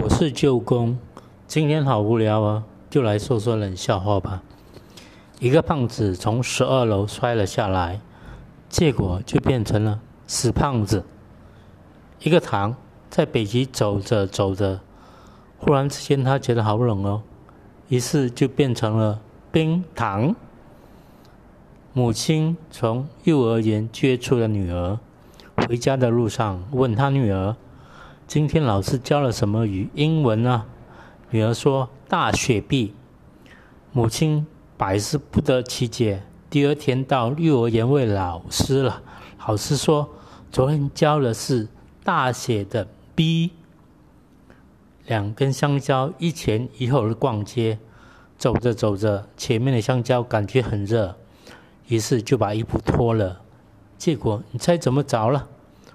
我是舅公，今天好无聊啊，就来说说冷笑话吧。一个胖子从十二楼摔了下来，结果就变成了死胖子。一个糖在北极走着走着，忽然之间他觉得好冷哦，于是就变成了冰糖。母亲从幼儿园接出了女儿，回家的路上问他女儿。今天老师教了什么语英文呢？女儿说：“大雪碧。”母亲百思不得其解。第二天到幼儿园问老师了，老师说：“昨天教的是大写的 B。”两根香蕉一前一后的逛街，走着走着，前面的香蕉感觉很热，于是就把衣服脱了。结果你猜怎么着了？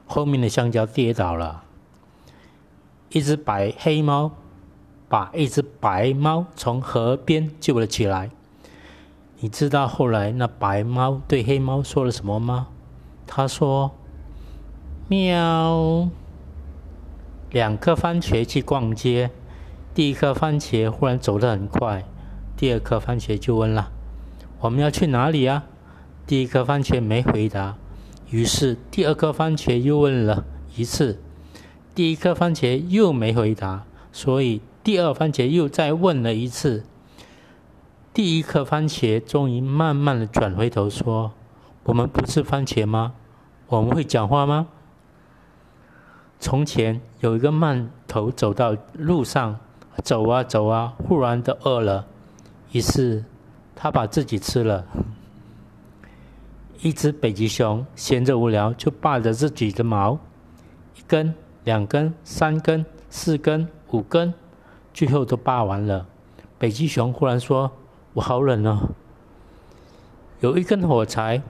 后面的香蕉跌倒了。一只白黑猫把一只白猫从河边救了起来。你知道后来那白猫对黑猫说了什么吗？他说：“喵。”两颗番茄去逛街，第一颗番茄忽然走得很快，第二颗番茄就问了：“我们要去哪里啊？”第一颗番茄没回答，于是第二颗番茄又问了一次。第一颗番茄又没回答，所以第二番茄又再问了一次。第一颗番茄终于慢慢的转回头说：“我们不是番茄吗？我们会讲话吗？”从前有一个慢头走到路上，走啊走啊，忽然的饿了，于是他把自己吃了。一只北极熊闲着无聊，就拔着自己的毛，一根。两根、三根、四根、五根，最后都扒完了。北极熊忽然说：“我好冷哦。”有一根火柴，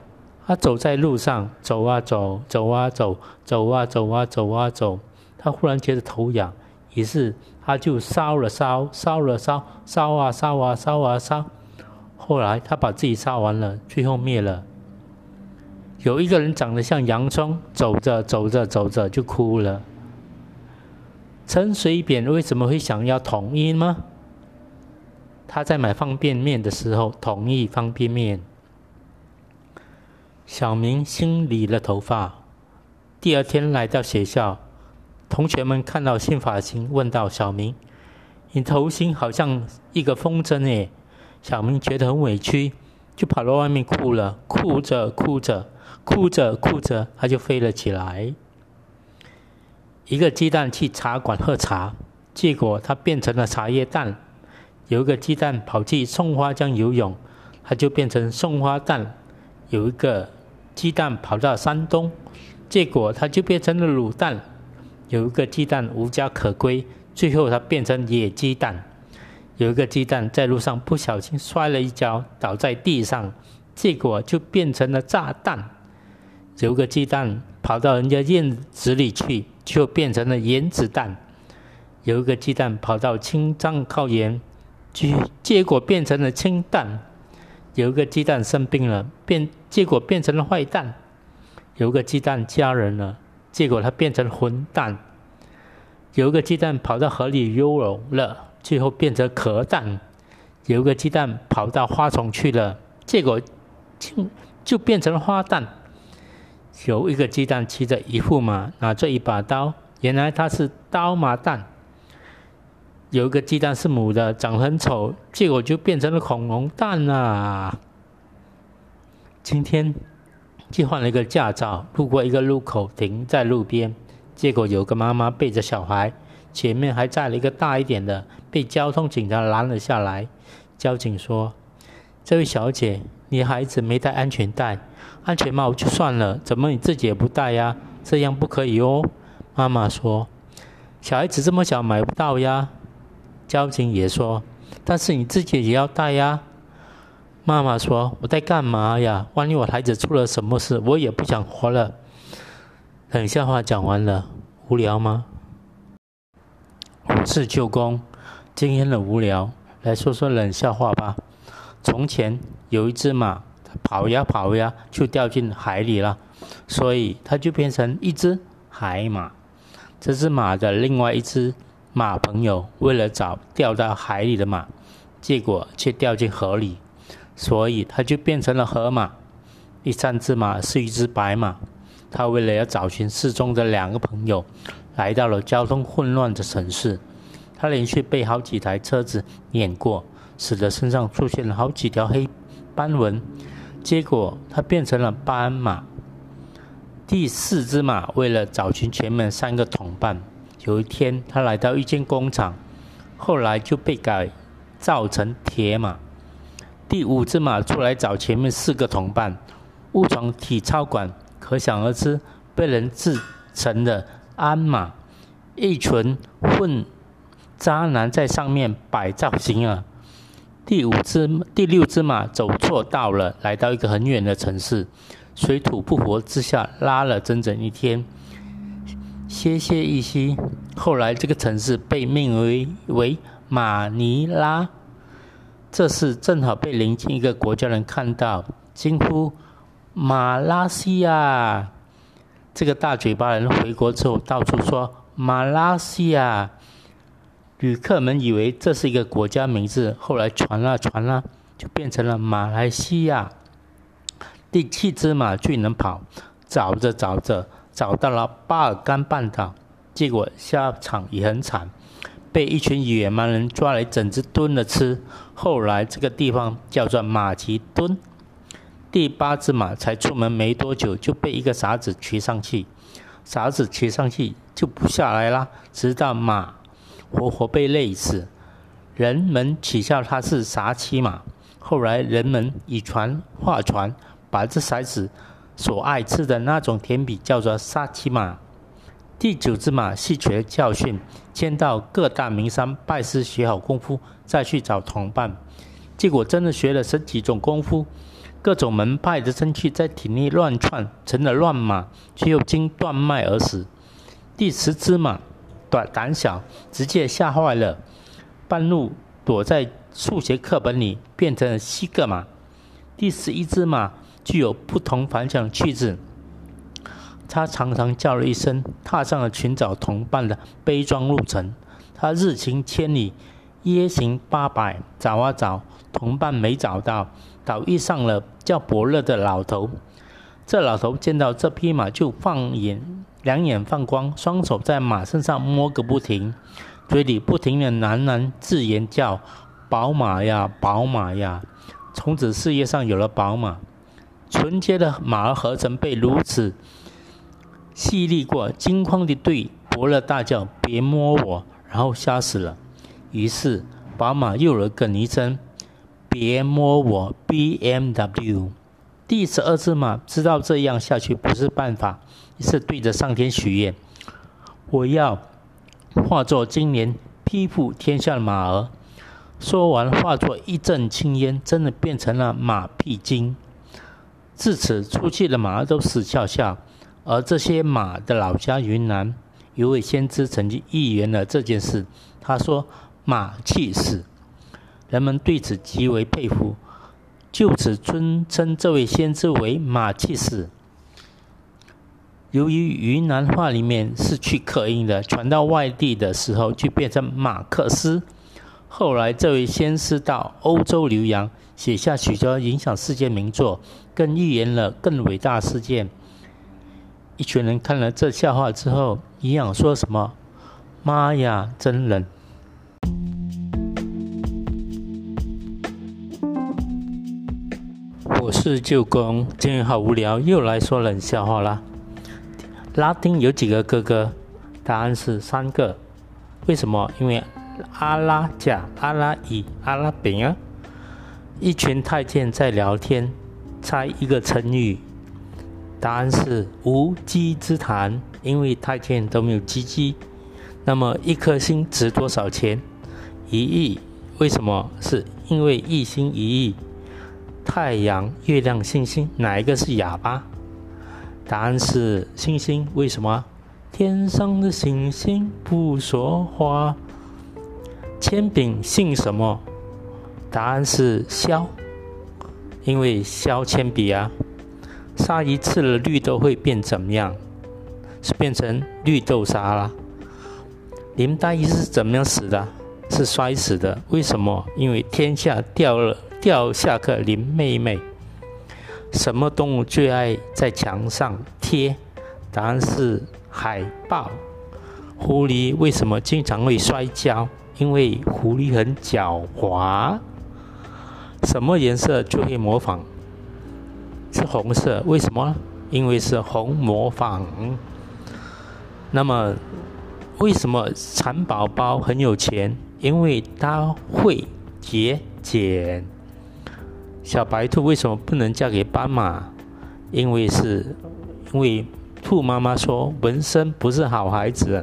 他走在路上，走啊走，走啊走，走啊走啊走啊走。他忽然觉得头痒，于是他就烧了烧，烧了烧，烧啊烧啊烧啊烧。后来他把自己烧完了，最后灭了。有一个人长得像洋葱，走着走着走着就哭了。陈水扁为什么会想要统一吗？他在买方便面的时候，统一方便面。小明新理了头发，第二天来到学校，同学们看到新发型，问到小明：“你头型好像一个风筝诶。”小明觉得很委屈，就跑到外面哭了，哭着哭着，哭着哭着，他就飞了起来。一个鸡蛋去茶馆喝茶，结果它变成了茶叶蛋；有一个鸡蛋跑去松花江游泳，它就变成松花蛋；有一个鸡蛋跑到山东，结果它就变成了卤蛋；有一个鸡蛋无家可归，最后它变成野鸡蛋；有一个鸡蛋在路上不小心摔了一跤，倒在地上，结果就变成了炸弹；有个鸡蛋跑到人家院子里去。就变成了原子弹，有一个鸡蛋跑到青藏高原，结结果变成了氢弹；有一个鸡蛋生病了，变结果变成了坏蛋；有一个鸡蛋嫁人了，结果它变成混蛋；有一个鸡蛋跑到河里游泳了，最后变成壳蛋；有一个鸡蛋跑到花丛去了，结果就就变成了花蛋。有一个鸡蛋骑着一副马，拿着一把刀，原来它是刀马蛋。有一个鸡蛋是母的，长很丑，结果就变成了恐龙蛋啦。今天去换了一个驾照，路过一个路口，停在路边，结果有个妈妈背着小孩，前面还载了一个大一点的，被交通警察拦了下来。交警说：“这位小姐，你孩子没戴安全带。”安全帽就算了，怎么你自己也不戴呀？这样不可以哦。妈妈说：“小孩子这么小买不到呀。”交警也说：“但是你自己也要戴呀。”妈妈说：“我戴干嘛呀？万一我孩子出了什么事，我也不想活了。”冷笑话讲完了，无聊吗？我是舅公，今天的无聊，来说说冷笑话吧。从前有一只马。跑呀跑呀，就掉进海里了，所以它就变成一只海马。这只马的另外一只马朋友为了找掉到海里的马，结果却掉进河里，所以他就变成了河马。第三只马是一只白马，他为了要找寻失踪的两个朋友，来到了交通混乱的城市。他连续被好几台车子碾过，使得身上出现了好几条黑斑纹。结果他变成了斑马。第四只马为了找寻前面三个同伴，有一天他来到一间工厂，后来就被改造成铁马。第五只马出来找前面四个同伴，误闯体操馆，可想而知，被人制成了鞍马，一群混渣男在上面摆造型啊。第五只、第六只马走错道了，来到一个很远的城市。水土不服之下，拉了整整一天，歇歇一息。后来，这个城市被命为为马尼拉。这事正好被邻近一个国家人看到，惊呼：“马拉西亚！”这个大嘴巴人回国之后，到处说“马拉西亚”。旅客们以为这是一个国家名字，后来传啊传啊，就变成了马来西亚。第七只马最能跑，找着找着找到了巴尔干半岛，结果下场也很惨，被一群野蛮人抓来整只炖了吃。后来这个地方叫做马其顿。第八只马才出门没多久就被一个傻子骑上去，傻子骑上去就不下来啦，直到马活活被累死。人们取笑他是傻骑马，后来人们以船划船。把这骰子所爱吃的那种甜品叫做沙琪玛。第九只马吸取了教训，先到各大名山拜师学好功夫，再去找同伴。结果真的学了十几种功夫，各种门派的真气在体内乱窜，成了乱马，却又经断脉而死。第十只马短胆小，直接吓坏了，半路躲在数学课本里，变成了七个马。第十一只马。具有不同凡响的气质，他常常叫了一声，踏上了寻找同伴的悲壮路程。他日行千里，夜行八百，找啊找，同伴没找到，倒遇上了叫伯乐的老头。这老头见到这匹马，就放眼两眼放光，双手在马身上摸个不停，嘴里不停的喃喃自言叫：“宝马呀，宝马呀！”从此世界上有了宝马。纯洁的马儿何曾被如此犀利过？惊慌地对伯乐大叫：“别摸我！”然后吓死了。于是宝马又有了个昵称：“别摸我 BMW。”第十二只马知道这样下去不是办法，是对着上天许愿：“我要化作今年披覆天下的马儿。”说完，化作一阵青烟，真的变成了马屁精。自此，出去的马儿都死翘翘。而这些马的老家云南，一位先知曾经预言了这件事。他说：“马气死。”人们对此极为佩服，就此尊称这位先知为马气死。由于云南话里面是去刻音的，传到外地的时候就变成马克思。后来，这位先师到欧洲留洋，写下许多影响世界名作，更预言了更伟大事件。一群人看了这笑话之后，一样说什么：“妈呀，真冷！”我是舅公，今天好无聊，又来说冷笑话啦。拉丁有几个哥哥？答案是三个。为什么？因为。阿拉甲、阿拉乙、阿拉丙啊，一群太监在聊天，猜一个成语。答案是无稽之谈，因为太监都没有鸡鸡。那么一颗星值多少钱？一亿。为什么？是因为一星一亿。太阳、月亮、星星，哪一个是哑巴？答案是星星。为什么？天上的星星不说话。铅笔姓什么？答案是削，因为削铅笔啊。杀一次了绿豆会变怎么样？是变成绿豆沙啦。林黛玉是怎么样死的？是摔死的。为什么？因为天下掉了掉下个林妹妹。什么动物最爱在墙上贴？答案是海豹。狐狸为什么经常会摔跤？因为狐狸很狡猾。什么颜色最会模仿？是红色。为什么？因为是红模仿。那么，为什么蚕宝宝很有钱？因为他会节俭。小白兔为什么不能嫁给斑马？因为是，因为兔妈妈说纹身不是好孩子。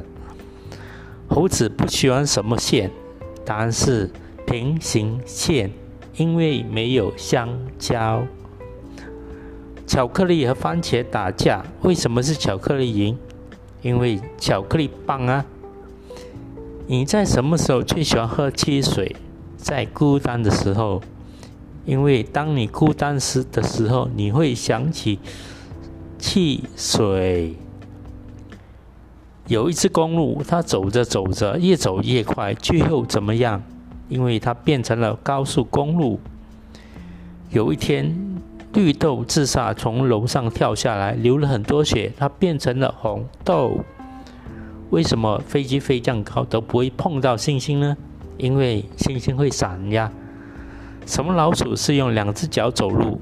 猴子不喜欢什么线？答案是平行线，因为没有香蕉。巧克力和番茄打架，为什么是巧克力赢？因为巧克力棒啊！你在什么时候最喜欢喝汽水？在孤单的时候，因为当你孤单时的时候，你会想起汽水。有一次公路，它走着走着，越走越快，最后怎么样？因为它变成了高速公路。有一天，绿豆自杀，从楼上跳下来，流了很多血，它变成了红豆。为什么飞机飞这样高都不会碰到星星呢？因为星星会闪呀。什么老鼠是用两只脚走路？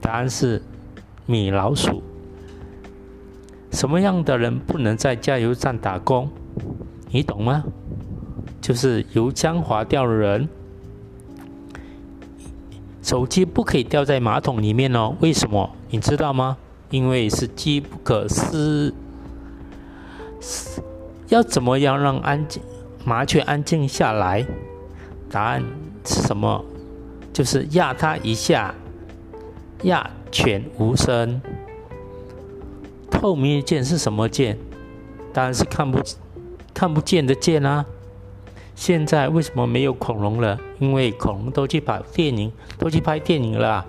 答案是米老鼠。什么样的人不能在加油站打工？你懂吗？就是油腔滑调的人。手机不可以掉在马桶里面哦。为什么？你知道吗？因为是机不可失。要怎么样让安静麻雀安静下来？答案是什么？就是压它一下，压犬无声。透明的剑是什么剑？当然是看不看不见的剑啊。现在为什么没有恐龙了？因为恐龙都去拍电影，都去拍电影了。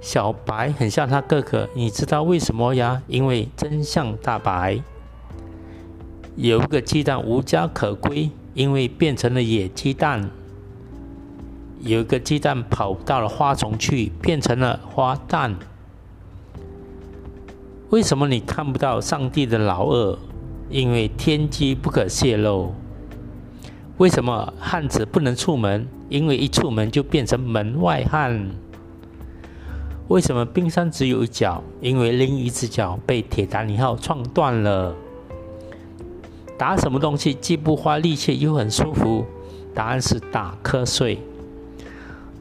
小白很像他哥哥，你知道为什么呀？因为真相大白。有一个鸡蛋无家可归，因为变成了野鸡蛋。有一个鸡蛋跑到了花丛去，变成了花蛋。为什么你看不到上帝的老二？因为天机不可泄露。为什么汉子不能出门？因为一出门就变成门外汉。为什么冰山只有一角？因为另一只脚被铁达尼号撞断了。打什么东西既不花力气又很舒服？答案是打瞌睡。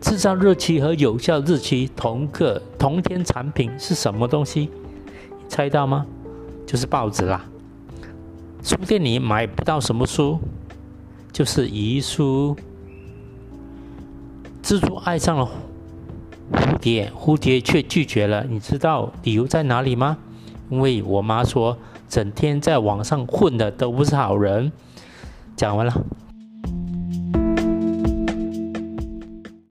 制造日期和有效日期同个同天产品是什么东西？猜到吗？就是报纸啦。书店里买不到什么书？就是遗书。蜘蛛爱上了蝴蝶，蝴蝶却拒绝了。你知道理由在哪里吗？因为我妈说，整天在网上混的都不是好人。讲完了。